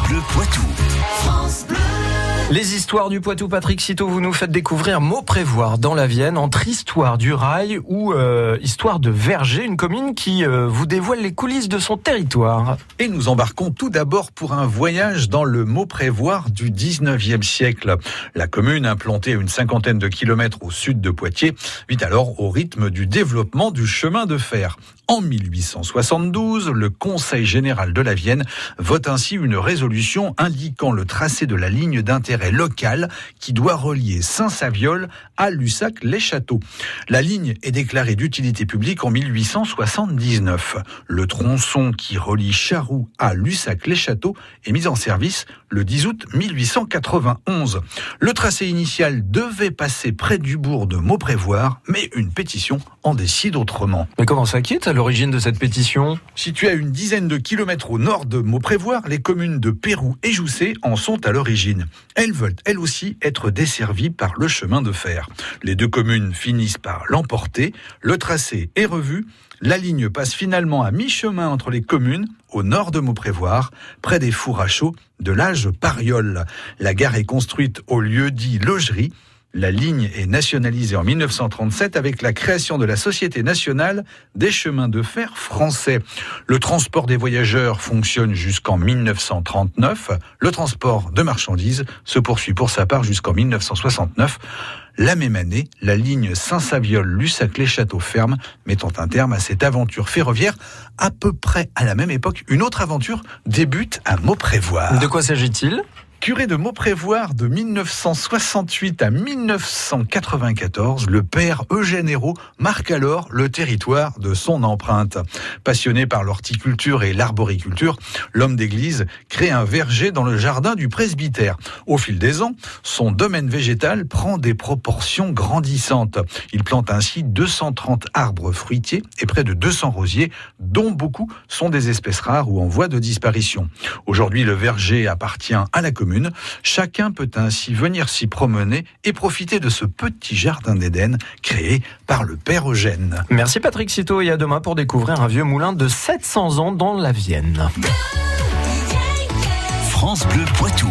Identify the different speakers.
Speaker 1: France Bleu Poitou.
Speaker 2: Les histoires du Poitou, Patrick Citeau, vous nous faites découvrir Mauprévoir dans la Vienne, entre histoire du rail ou euh, histoire de Verger, une commune qui euh, vous dévoile les coulisses de son territoire.
Speaker 3: Et nous embarquons tout d'abord pour un voyage dans le Mauprévoir du 19e siècle. La commune, implantée à une cinquantaine de kilomètres au sud de Poitiers, vit alors au rythme du développement du chemin de fer. En 1872, le Conseil général de la Vienne vote ainsi une résolution indiquant le tracé de la ligne d'intérêt local qui doit relier Saint-Saviol à Lussac-les-Châteaux. La ligne est déclarée d'utilité publique en 1879. Le tronçon qui relie Charroux à Lussac-les-Châteaux est mis en service le 10 août 1891. Le tracé initial devait passer près du bourg de Mauprévoir, mais une pétition en décide autrement.
Speaker 2: Mais comment ça quitte à l'origine de cette pétition?
Speaker 3: Située à une dizaine de kilomètres au nord de Mauprévoir, les communes de Pérou et Jousset en sont à l'origine. Elles veulent elles aussi être desservies par le chemin de fer. Les deux communes finissent par l'emporter, le tracé est revu, la ligne passe finalement à mi-chemin entre les communes, au nord de Mauprévoir, près des fours à chaud de l'âge Pariole. La gare est construite au lieu dit Logerie, la ligne est nationalisée en 1937 avec la création de la Société nationale des chemins de fer français. Le transport des voyageurs fonctionne jusqu'en 1939. Le transport de marchandises se poursuit pour sa part jusqu'en 1969. La même année, la ligne Saint-Saviol-Lussac-les-Châteaux ferme, mettant un terme à cette aventure ferroviaire. À peu près à la même époque, une autre aventure débute à Mauprévoir.
Speaker 2: De quoi s'agit-il?
Speaker 3: Curé de Mauprévoir de 1968 à 1994, le père Eugène Hérault marque alors le territoire de son empreinte. Passionné par l'horticulture et l'arboriculture, l'homme d'église crée un verger dans le jardin du presbytère. Au fil des ans, son domaine végétal prend des proportions grandissantes. Il plante ainsi 230 arbres fruitiers et près de 200 rosiers, dont beaucoup sont des espèces rares ou en voie de disparition. Aujourd'hui, le verger appartient à la commune. Chacun peut ainsi venir s'y promener et profiter de ce petit jardin d'Éden créé par le Père Eugène.
Speaker 2: Merci Patrick Citeau et à demain pour découvrir un vieux moulin de 700 ans dans la Vienne.
Speaker 1: France Bleu Poitou.